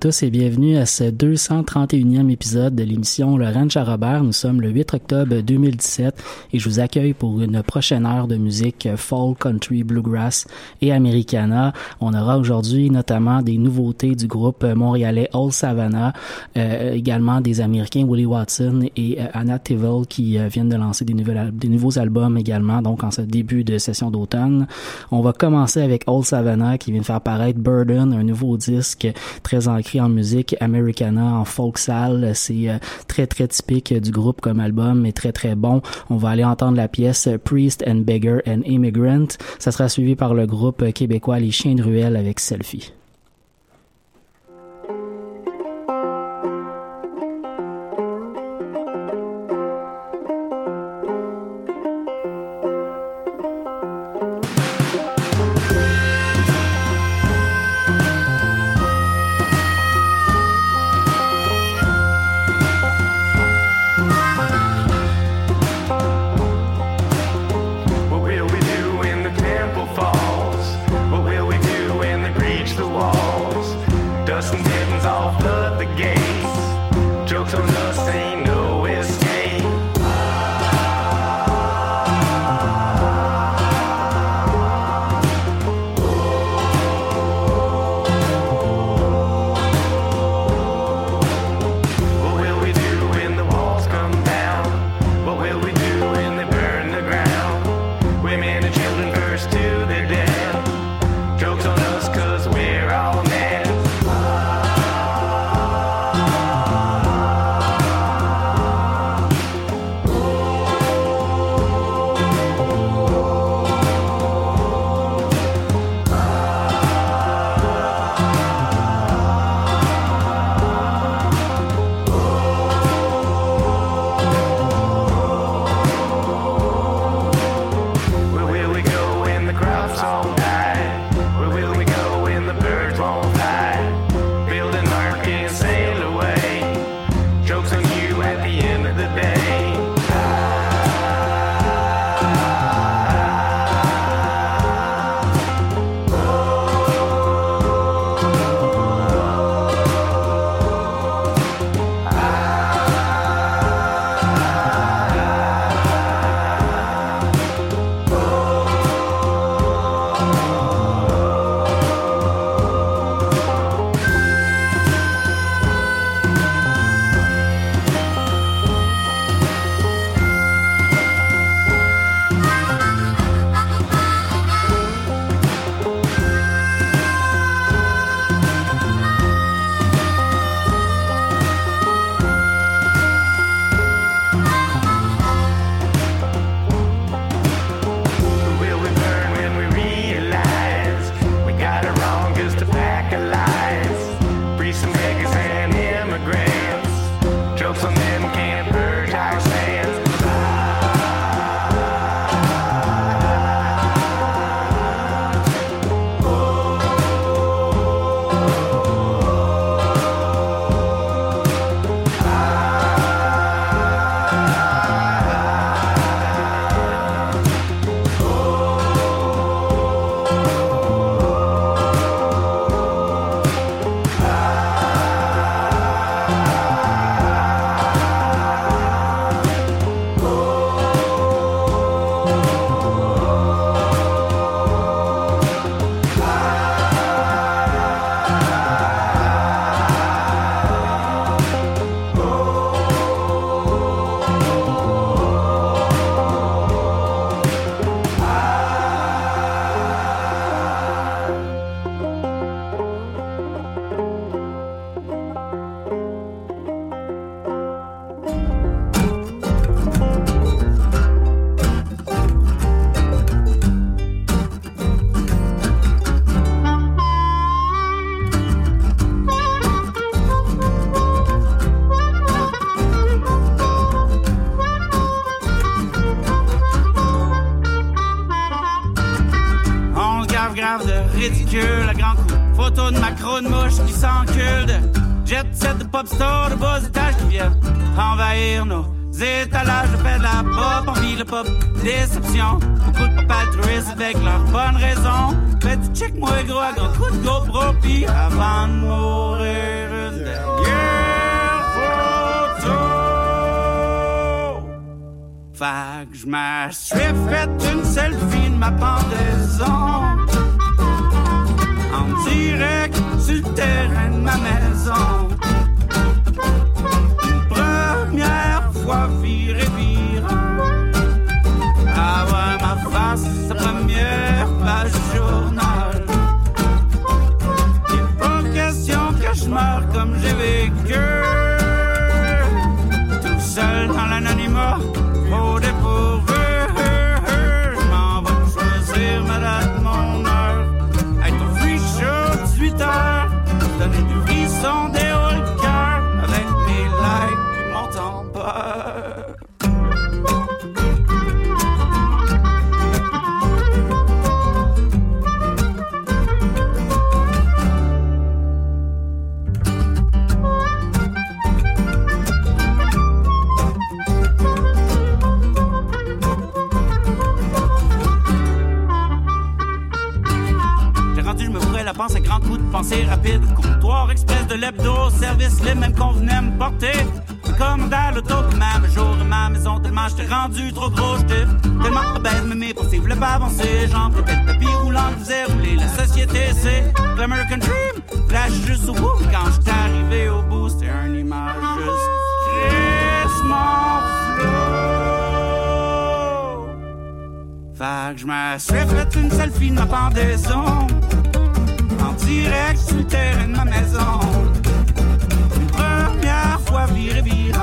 Tous et bienvenue à ce 231e épisode de l'émission Le Ranch Robert. Nous sommes le 8 octobre 2017 et je vous accueille pour une prochaine heure de musique folk, country, bluegrass et americana. On aura aujourd'hui notamment des nouveautés du groupe montréalais Old Savannah, euh, également des Américains Willie Watson et euh, Anna Tivell qui euh, viennent de lancer des, des nouveaux albums également, donc en ce début de session d'automne. On va commencer avec Old Savannah qui vient de faire paraître Burden, un nouveau disque très ancré en musique americana, en folk sale. C'est euh, très très typique du groupe comme album, mais très très bon. On va aller entendre la pièce Priest and Beggar and Immigrant. Ça sera suivi par le groupe québécois Les Chiens de Ruelle avec Selfie. Jet set de pop star de bas étages qui viennent envahir nos étalages. Je fais de la pop, envie le pop, déception. Beaucoup de pop altruistes avec leur bonne raison. Fais du check moi gros à gros coup de GoPro pis avant de mourir une dernière photo. Fait que je me suis fait une selfie de ma pendaison en direct terrain de ma maison. Une première fois viré virant. Ah ouais, ma face, première page journal. Il pas question que je comme j'ai vécu. Panse à grands de pensée rapide. Comptoir express de l'hebdo, service les mêmes qu'on venait me porter. Comme dans l'auto, même jour ma maison, tellement j'étais rendu trop gros, j'étais tellement obèse, mais mes possibles voulaient pas avancer. J'en le tapis roulant faisait rouler la société, c'est l'American Dream. Flash juste au bout, quand j'étais arrivé au bout, c'était un image juste. Fait que je me suis fait une selfie de ma pendaison Direct sur le terrain de ma maison. Une première fois viré virant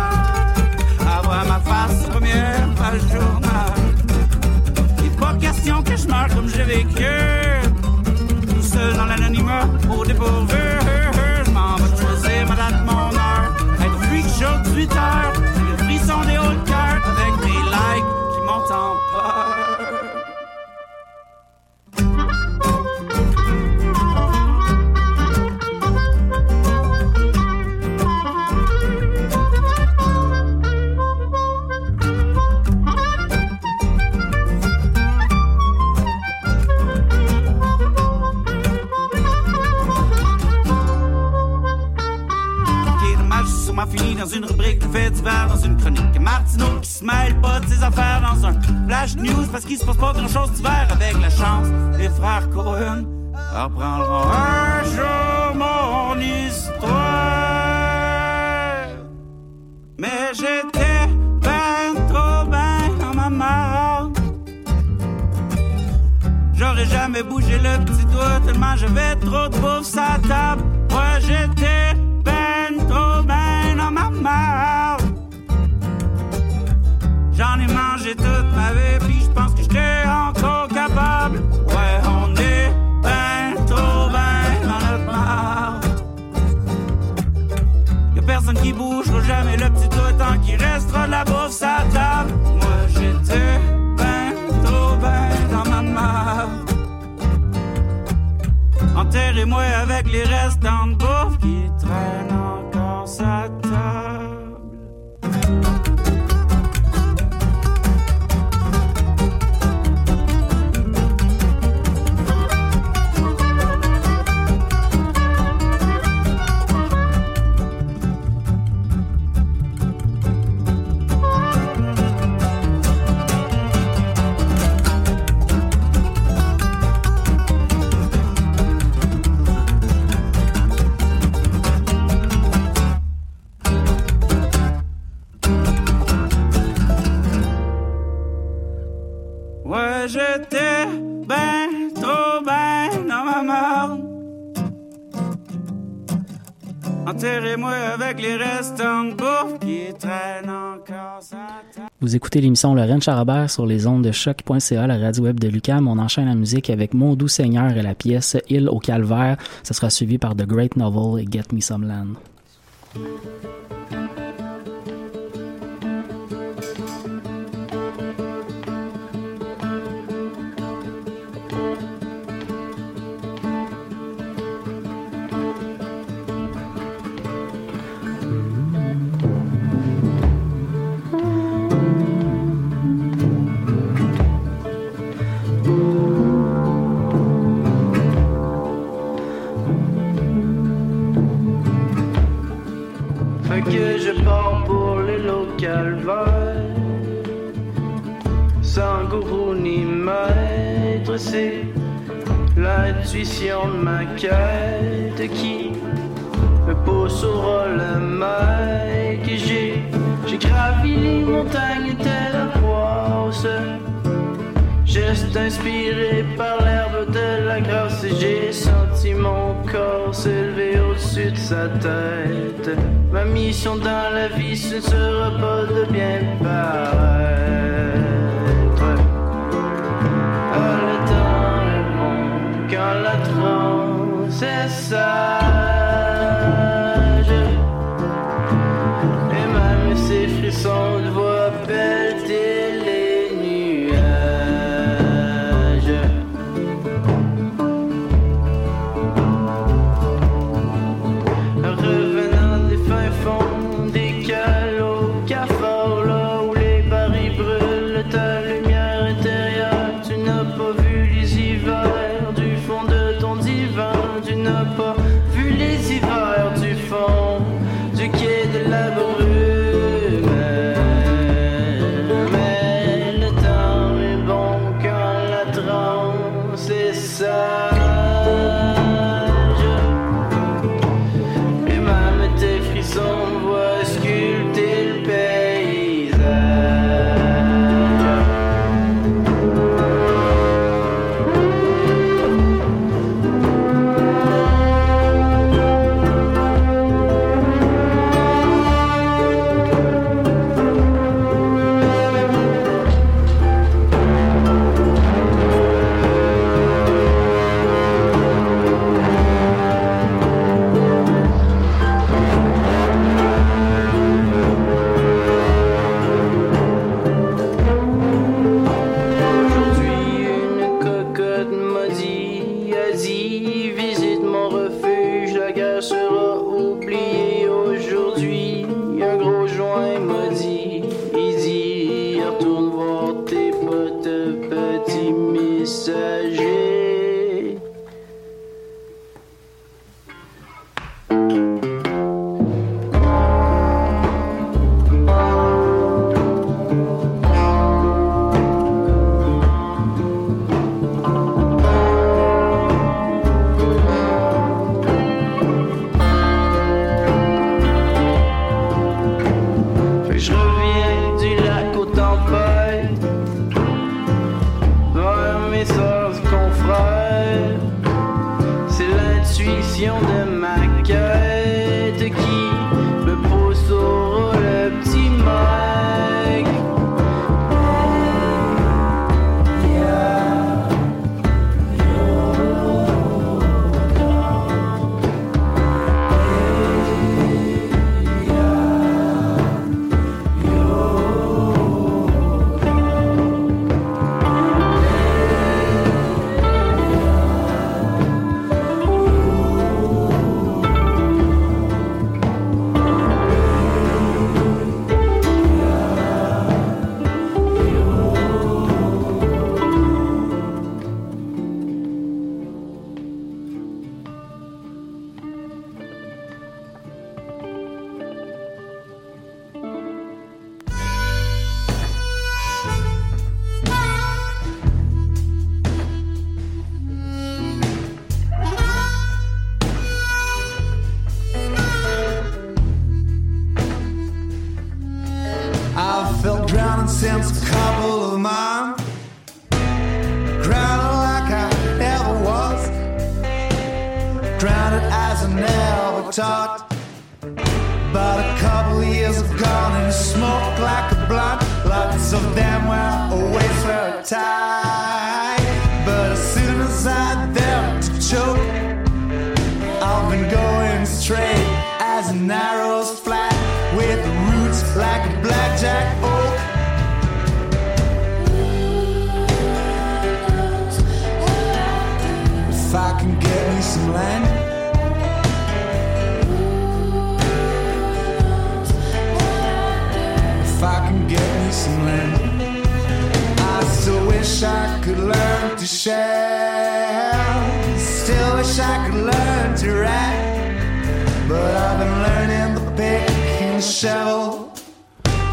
Avoir ma face première page journal. Il pas question que je meure comme j'ai vécu Tout seul dans l'anonymat au dépourvu divers, dans une chronique. Martineau qui se pas de ses affaires dans un flash news parce qu'il se passe pas grand chose d'hiver avec la chance. Les frères Cohen reprendront un jour mon histoire. Mais j'étais ben trop ben dans ma marde. J'aurais jamais bougé le petit doigt tellement j'avais trop de bouffe sa table. Ouais, j'étais ben trop ben dans ma marde. J'en ai mangé toute ma vie, puis je pense que j'étais encore capable. Ouais, on est ben trop ben dans notre marde. Y'a personne qui bougera jamais le petit doigt tant qu'il restera de la bouffe sa table. Moi, j'étais ben trop ben dans ma marde. Enterrez-moi avec les restants de bouffe qui traînent Vous écoutez l'émission Lorraine Charabert sur les ondes de choc.ca, la radio web de Lucam. On enchaîne la musique avec Mon doux Seigneur et la pièce Île au calvaire. Ça sera suivi par The Great Novel et Get Me Some Land. je pars pour les locales Sans gourou ni maître, c'est l'intuition de ma quête qui me pousse au rôle mec et j'ai, j'ai gravi les montagnes telle la poisse. Geste inspiré par la de la grâce et j'ai senti mon corps s'élever au-dessus de sa tête. Ma mission dans la vie, ce ne sera pas de bien paraître. À le le monde, quand la transe est ça. never taught. But a couple years have gone and smoke like a blunt. Lots of them were away for a time. wish I could learn to share. Still wish I could learn to write. But I've been learning the pick and shovel.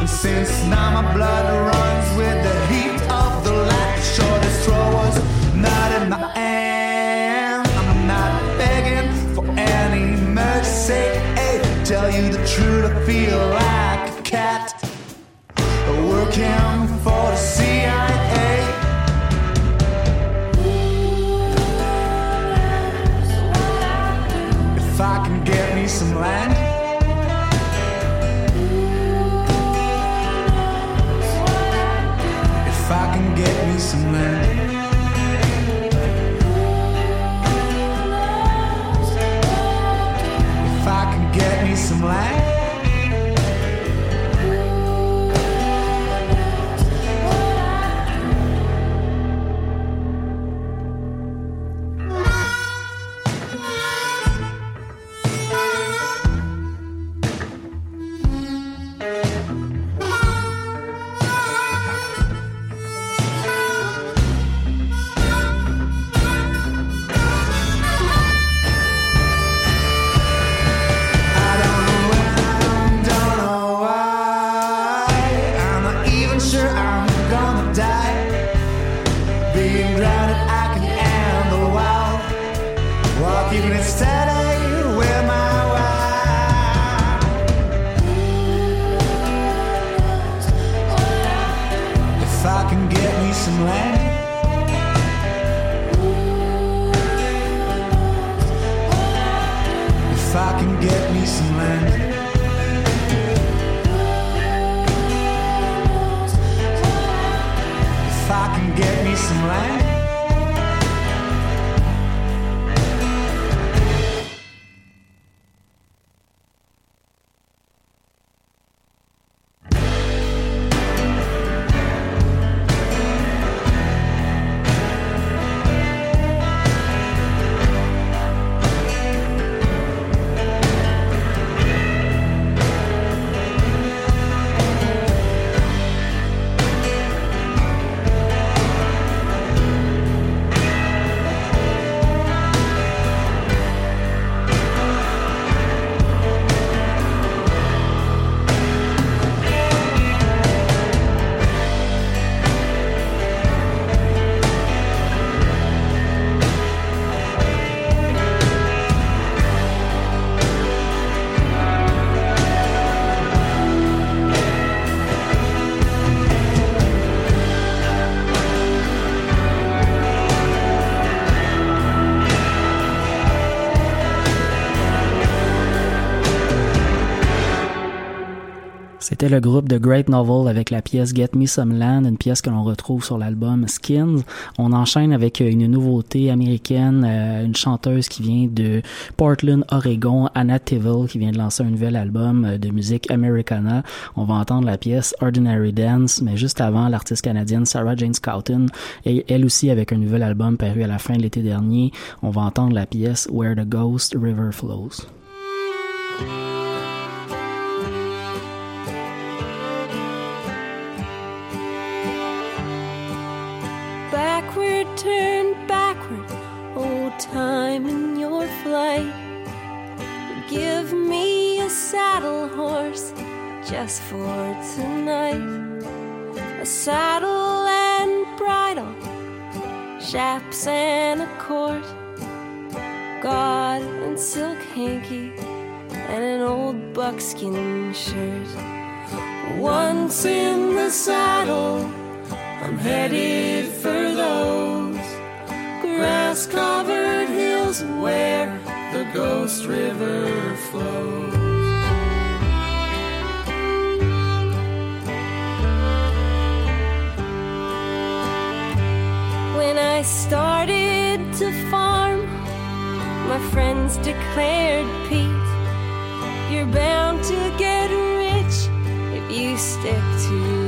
And since now my blood runs with the heat of the light, shortest straw was not in my hand. I'm not begging for any mercy. Hey, tell you the truth, I feel like a cat. Working for C'était le groupe de Great Novel avec la pièce Get Me Some Land, une pièce que l'on retrouve sur l'album Skins. On enchaîne avec une nouveauté américaine, euh, une chanteuse qui vient de Portland, Oregon, Anna Tivil, qui vient de lancer un nouvel album euh, de musique Americana. On va entendre la pièce Ordinary Dance, mais juste avant, l'artiste canadienne Sarah Jane Scouten, et elle aussi avec un nouvel album paru à la fin de l'été dernier. On va entendre la pièce Where the Ghost River Flows. Time in your flight. Give me a saddle horse just for tonight. A saddle and bridle, chaps and a cord, God and silk hanky, and an old buckskin shirt. Once in the saddle. I'm headed for those grass covered hills where the Ghost River flows. When I started to farm, my friends declared, Pete, you're bound to get rich if you stick to.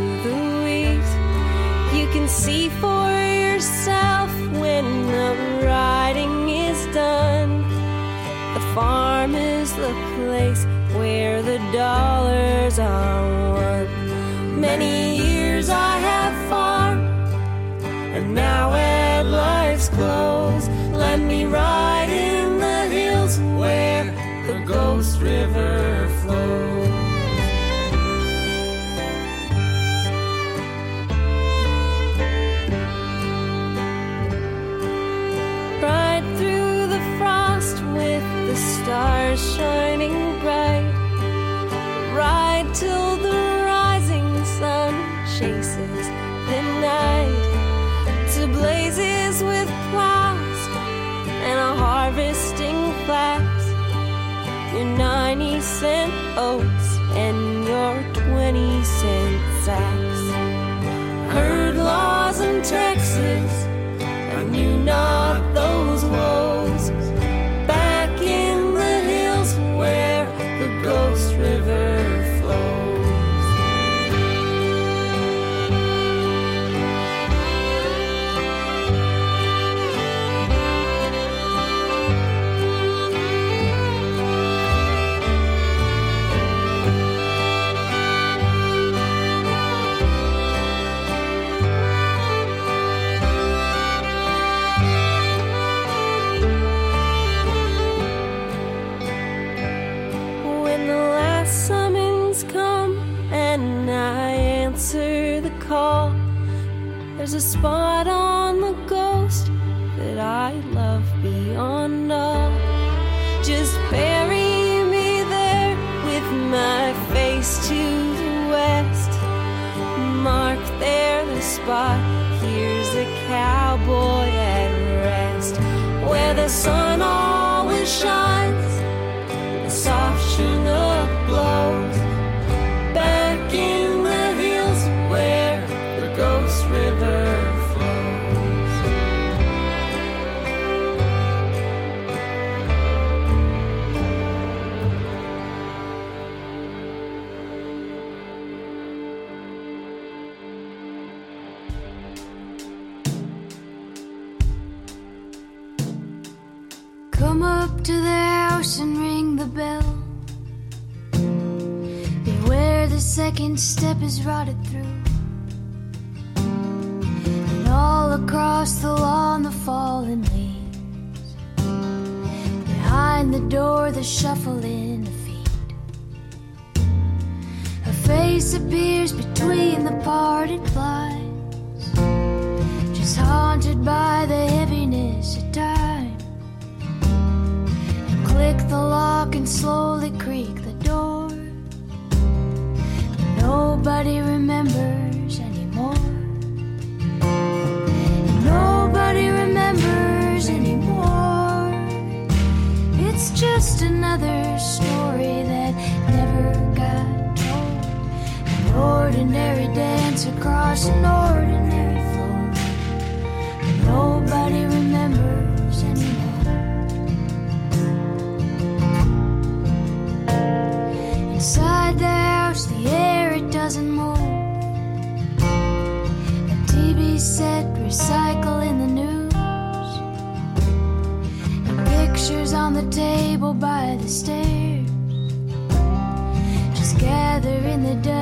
You can see for yourself when the riding is done. The farm is the place where the dollars are won. Many years I have farmed, and now at life's close, let me ride in the hills where the Ghost River flows. oats and your 20 cent sacks. Heard laws in Texas, I knew not. in the dark.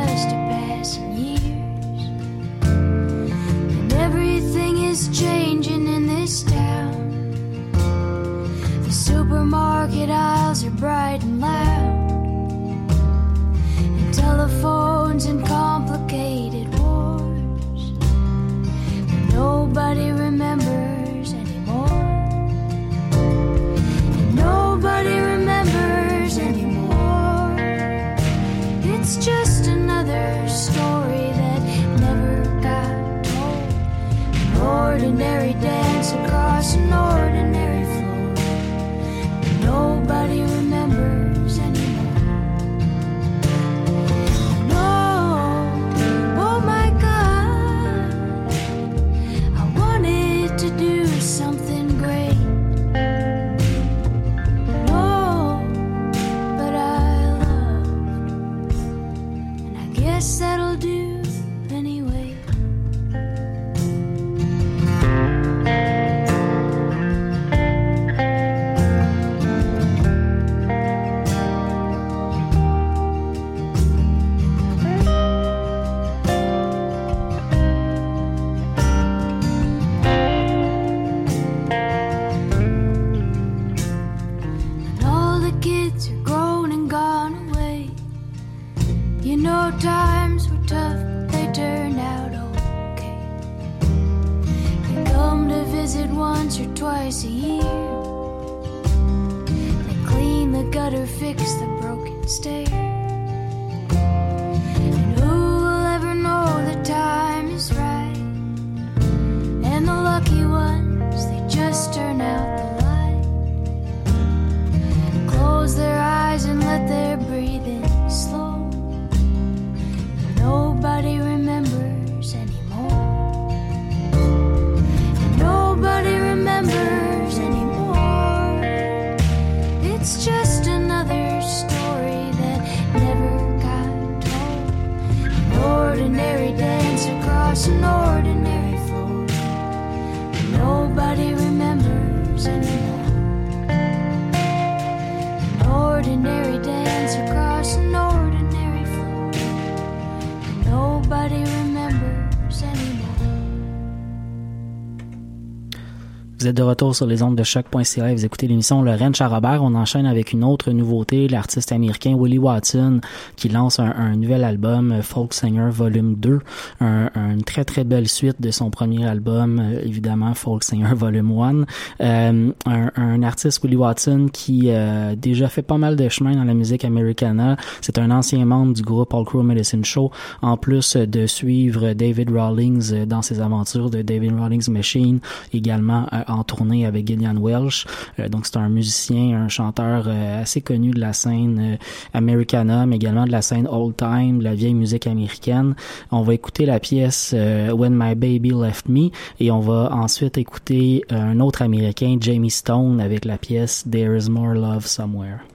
Retour sur les ondes de choc.ca vous écoutez l'émission Lorraine Charrobert. On enchaîne avec une autre nouveauté, l'artiste américain Willie Watson qui lance un, un nouvel album, euh, Folk Singer Volume 2, un, une très très belle suite de son premier album, euh, évidemment Folk Singer Volume 1. Euh, un, un, artiste Willie Watson qui a déjà fait pas mal de chemin dans la musique americana. C'est un ancien membre du groupe All Crow Medicine Show, en plus de suivre David Rawlings dans ses aventures de David Rawlings Machine, également en tournée avec Gillian Welsh. Euh, donc c'est un musicien, un chanteur euh, assez connu de la scène euh, americana, mais également de la scène old time, de la vieille musique américaine. On va écouter la pièce When My Baby Left Me et on va ensuite écouter un autre américain, Jamie Stone, avec la pièce There Is More Love Somewhere.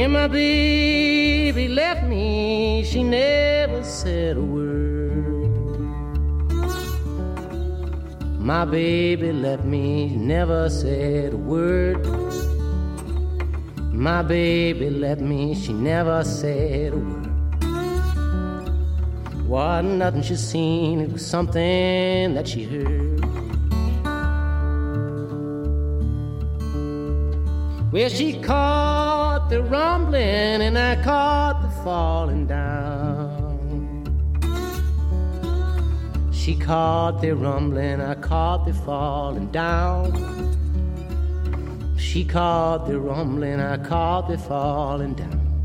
When my baby left me, she never said a word. My baby left me, never said a word. My baby left me, she never said a word. What nothing she seen, it was something that she heard. Well, she caught the rumbling and I caught the falling down. She caught the rumbling, I caught the falling down. She caught the rumbling, I caught the falling down.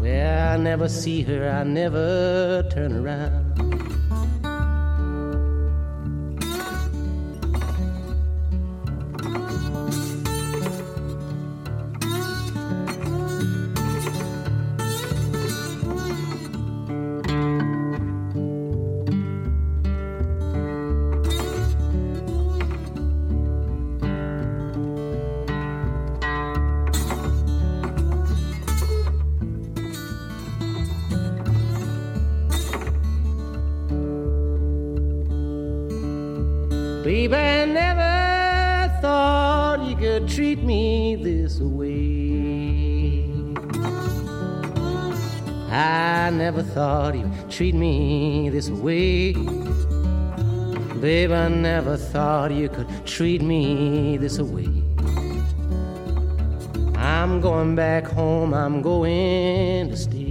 Well, I never see her, I never turn around. Treat me this way. Babe, I never thought you could treat me this way. I'm going back home, I'm going to stay.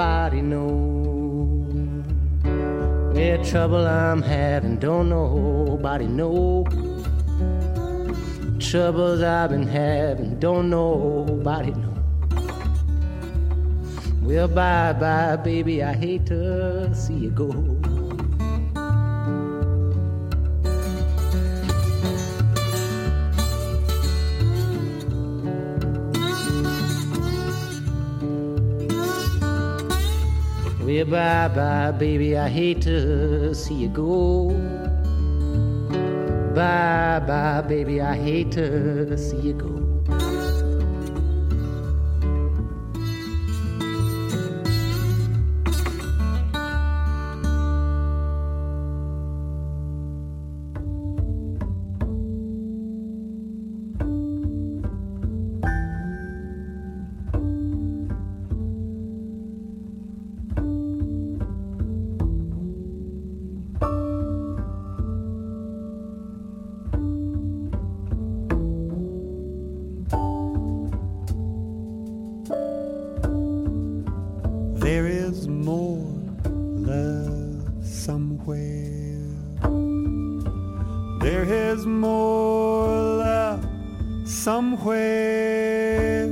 Nobody know. Yeah, trouble I'm having don't nobody know. Troubles I've been having don't nobody know. Well, bye bye, baby, I hate to see you go. Well, bye bye, baby, I hate to see you go. Bye bye, baby, I hate to see you go. somewhere.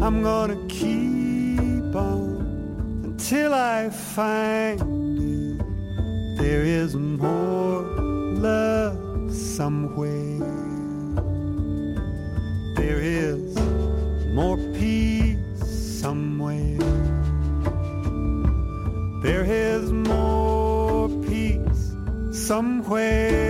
I'm gonna keep on until I find it. There is more love somewhere. There is more peace somewhere. There is more peace somewhere.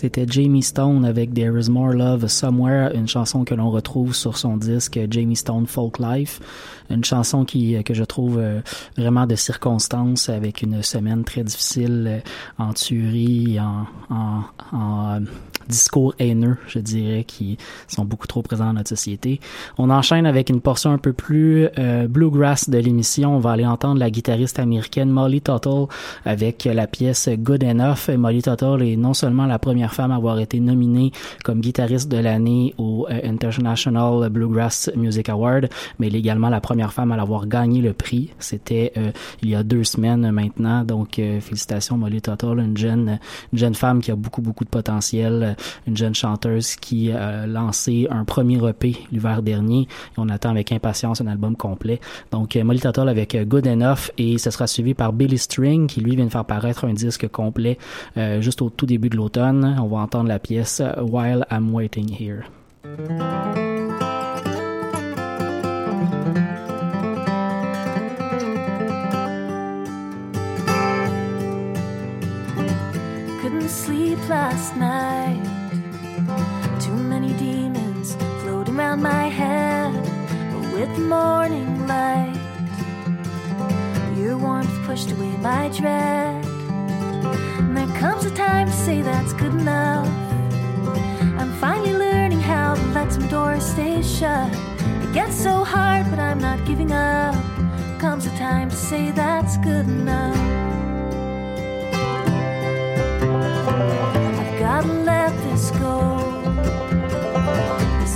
C'était Jamie Stone avec There Is More Love Somewhere, une chanson que l'on retrouve sur son disque Jamie Stone Folk Life, une chanson qui euh, que je trouve euh, vraiment de circonstance avec une semaine très difficile euh, en Tuerie, en, en, en discours haineux, je dirais, qui sont beaucoup trop présents dans notre société. On enchaîne avec une portion un peu plus euh, bluegrass de l'émission. On va aller entendre la guitariste américaine Molly Tuttle avec la pièce Good Enough. Molly Tuttle est non seulement la première femme à avoir été nominée comme guitariste de l'année au euh, International Bluegrass Music Award, mais elle est également la première femme à l'avoir gagné le prix. C'était euh, il y a deux semaines maintenant. Donc euh, félicitations Molly Tuttle, une jeune, une jeune femme qui a beaucoup beaucoup de potentiel, une jeune chanteuse qui a lancé un premier EP l'hiver dernier. Et on attend avec impatience un album complet. Donc Molly Tuttle avec Good Enough et ce sera suivi par Billy String qui lui vient de faire paraître un disque complet juste au tout début de l'automne. On va entendre la pièce While I'm Waiting Here. Couldn't sleep last night. Around my head. With morning light, your warmth pushed away my dread. And there comes a time to say that's good enough. I'm finally learning how to let some doors stay shut. It gets so hard, but I'm not giving up. Comes a time to say that's good enough. I've gotta let this go.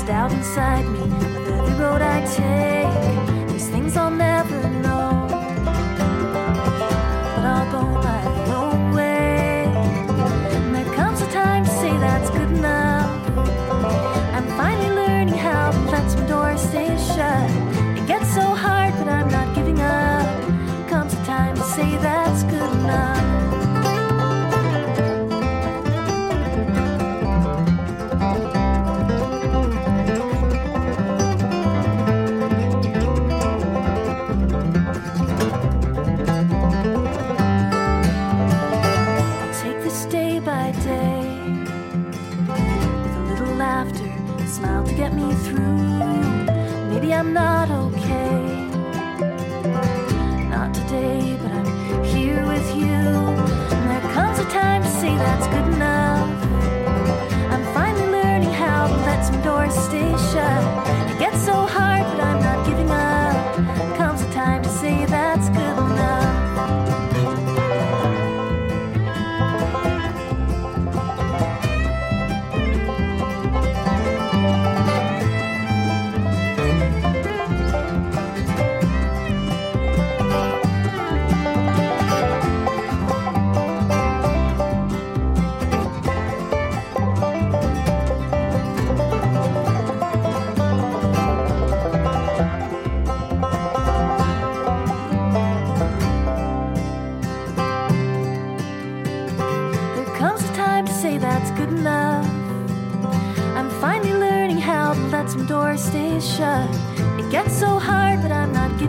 Doubt inside me, with every road I take, there's things I'll never know.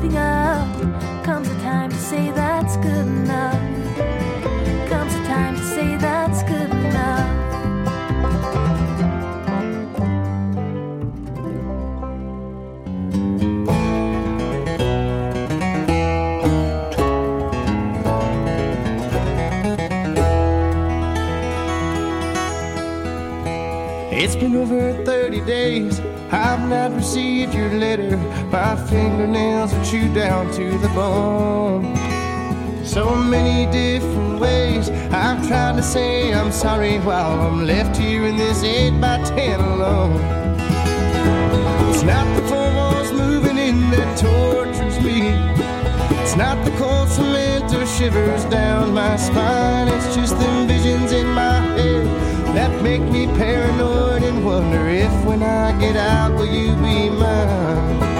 Giving up. Comes a time to say that's good enough. Comes a time to say that's good enough. It's been over 30 days. I've not received your letter. My fingernails are chewed down to the bone. So many different ways I've tried to say I'm sorry while I'm left here in this 8 by 10 alone. It's not the four walls moving in that tortures me. It's not the cold cement or shivers down my spine. It's just them visions in my head that make me paranoid and wonder if when I get out, will you be mine?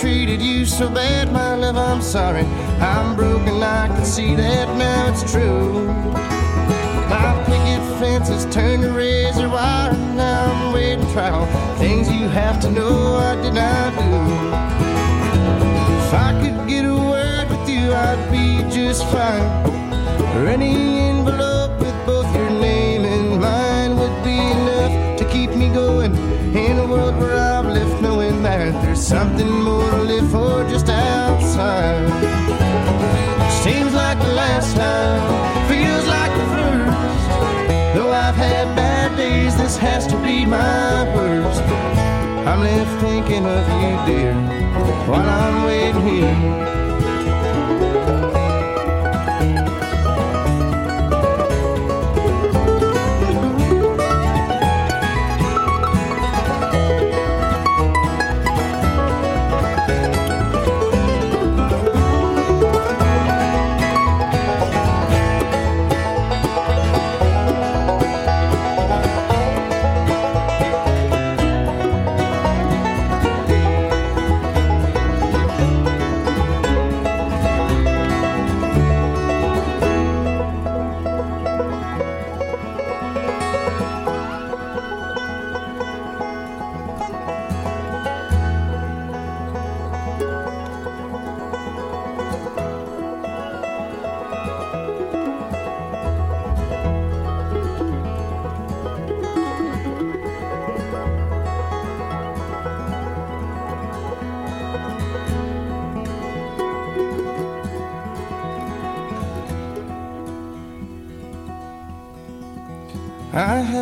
Treated you so bad, my love. I'm sorry. I'm broken, I can see that now it's true. My picket fence has turned to razor wire, and now I'm waiting trial. Things you have to know I did not do. If I could get a word with you, I'd be just fine. or any envelope with both your name and mine would be enough to keep me going in a world where left knowing that there's something more to live for just outside. Seems like the last time, feels like the first. Though I've had bad days, this has to be my worst. I'm left thinking of you, dear, while I'm waiting here.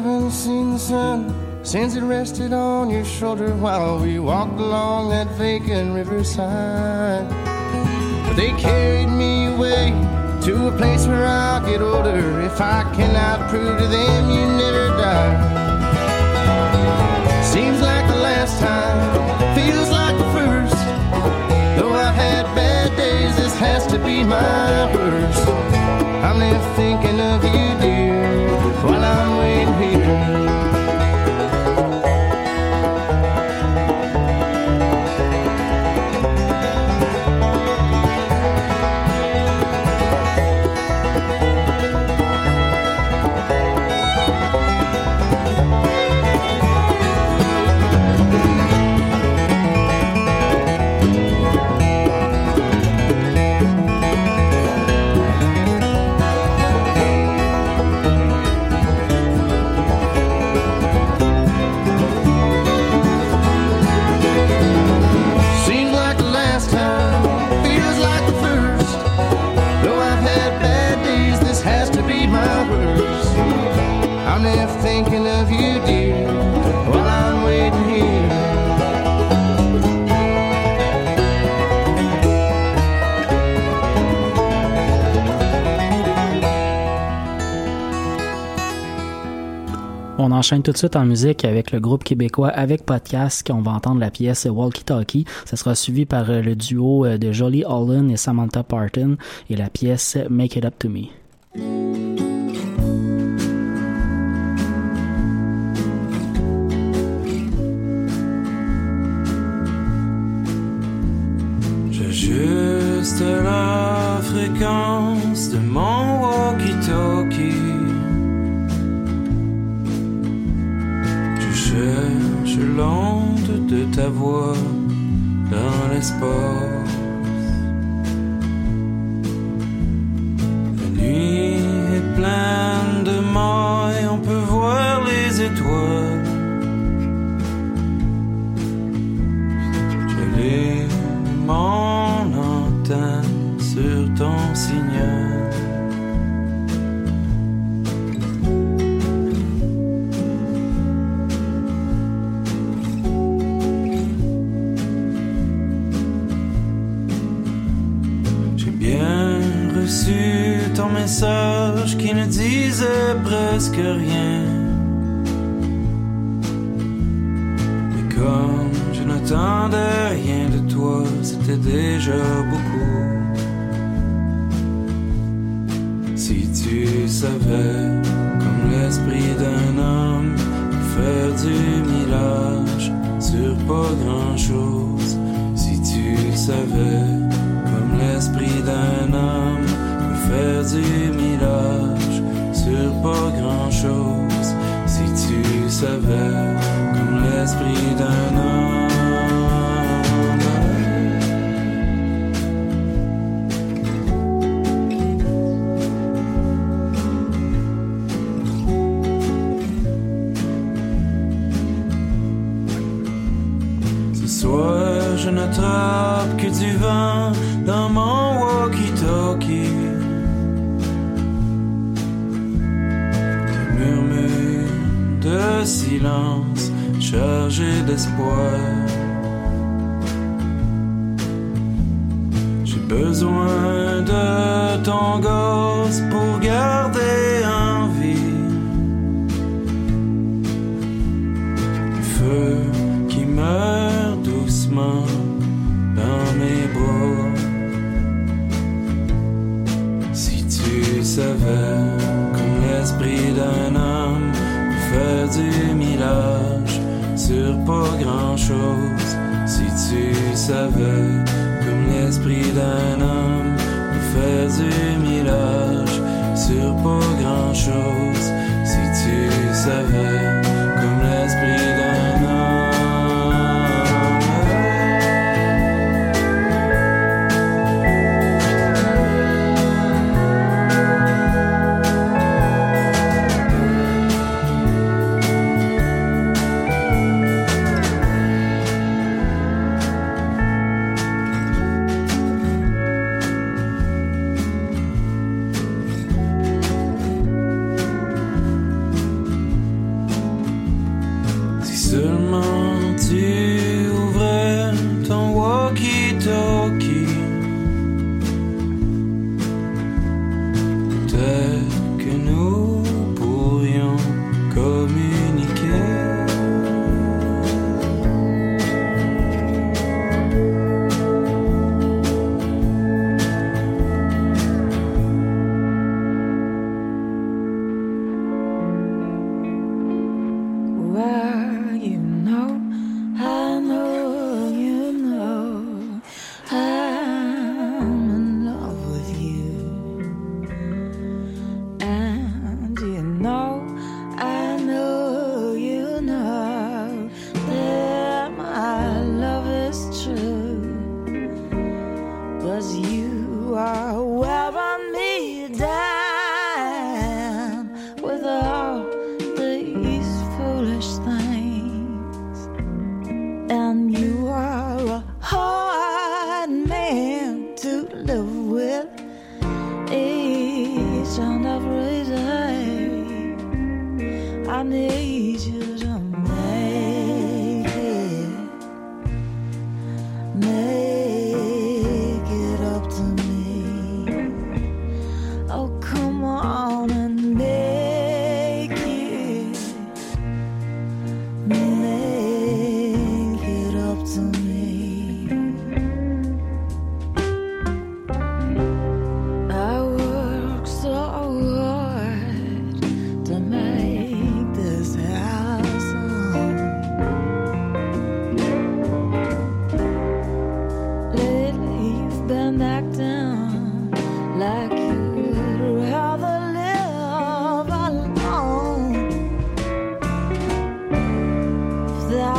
Haven't seen the sun since it rested on your shoulder while we walked along that vacant riverside. But they carried me away to a place where I'll get older if I cannot prove to them you never died. Seems like the last time, feels like the first. Though I've had bad days, this has to be my worst. I'm left thinking of you, dear, while I'm waiting here. On enchaîne tout de suite en musique avec le groupe québécois Avec Podcast. On va entendre la pièce Walkie Talkie. Ça sera suivi par euh, le duo euh, de Jolie Holland et Samantha Parton et la pièce Make It Up To Me. Ta voix dans l'espace. La nuit est pleine de mailles, on peut voir les étoiles. Qui ne disait presque rien. Mais comme je n'attendais rien de toi, c'était déjà beaucoup. Si tu savais, comme l'esprit d'un homme, faire du millage sur pas grand chose. Si tu savais, comme l'esprit d'un homme, faire du millage sur pas grand chose. Si tu savais, comme l'esprit d'un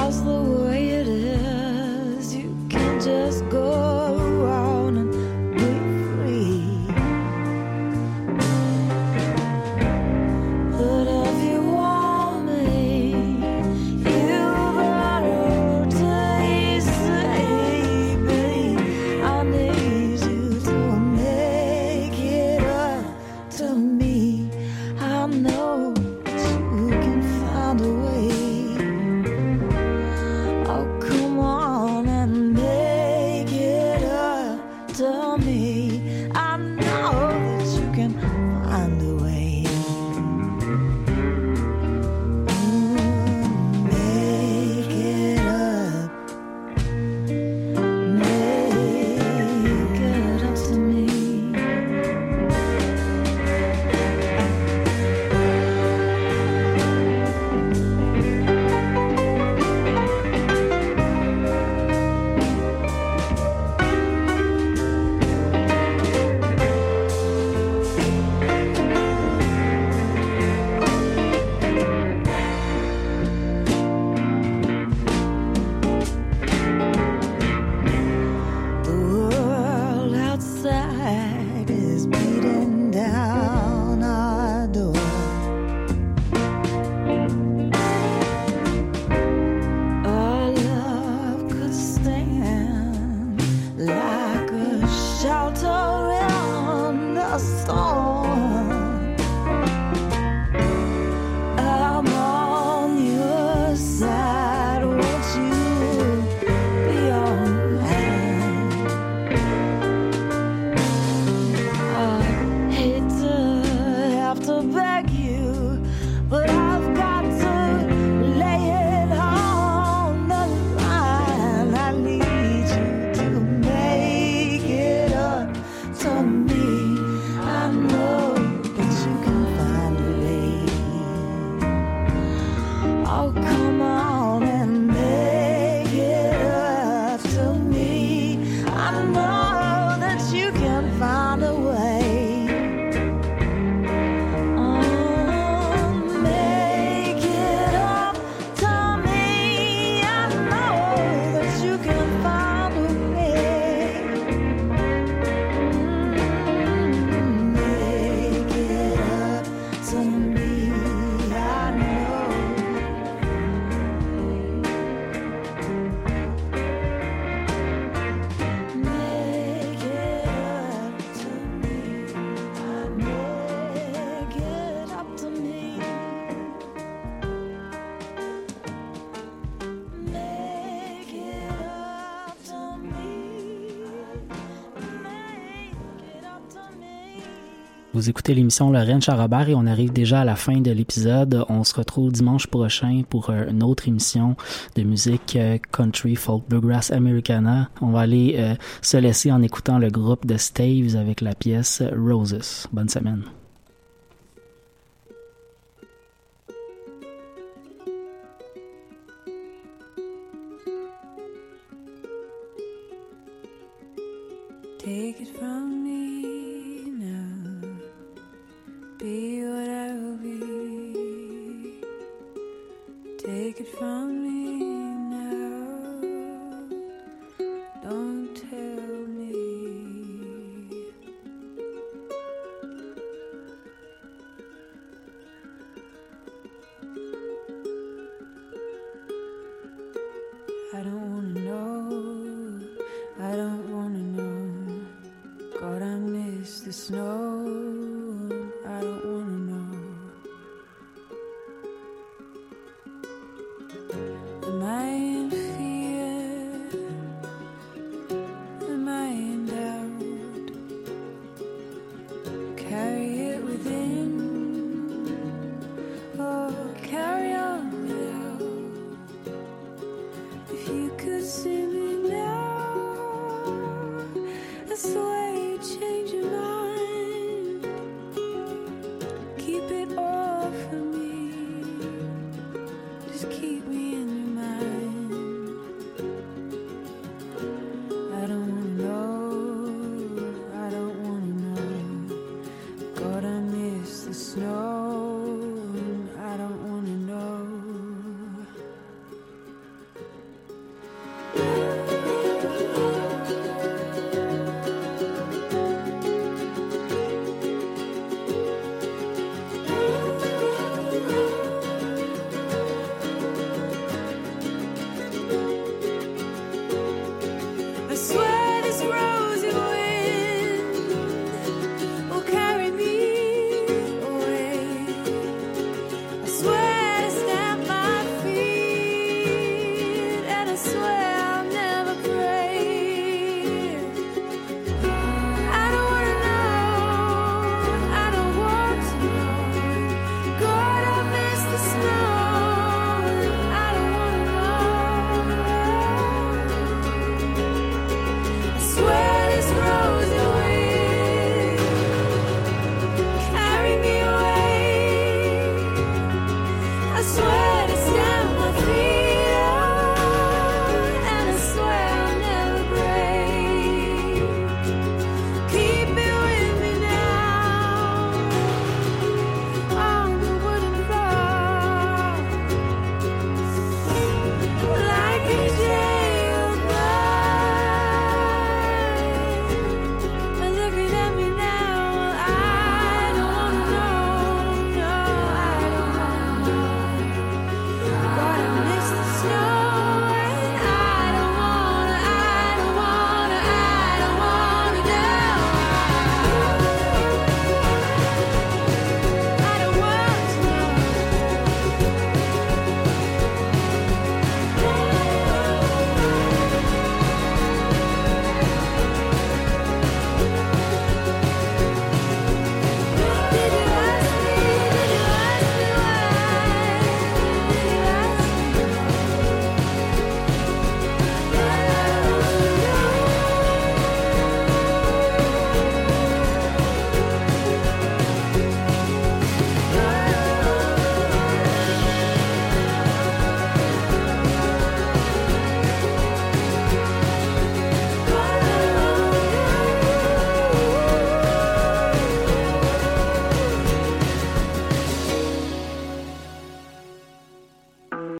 across the Vous écoutez l'émission Lorraine Charabert et on arrive déjà à la fin de l'épisode. On se retrouve dimanche prochain pour euh, une autre émission de musique euh, country, folk, bluegrass, americana. On va aller euh, se laisser en écoutant le groupe de Staves avec la pièce Roses. Bonne semaine. take it from me.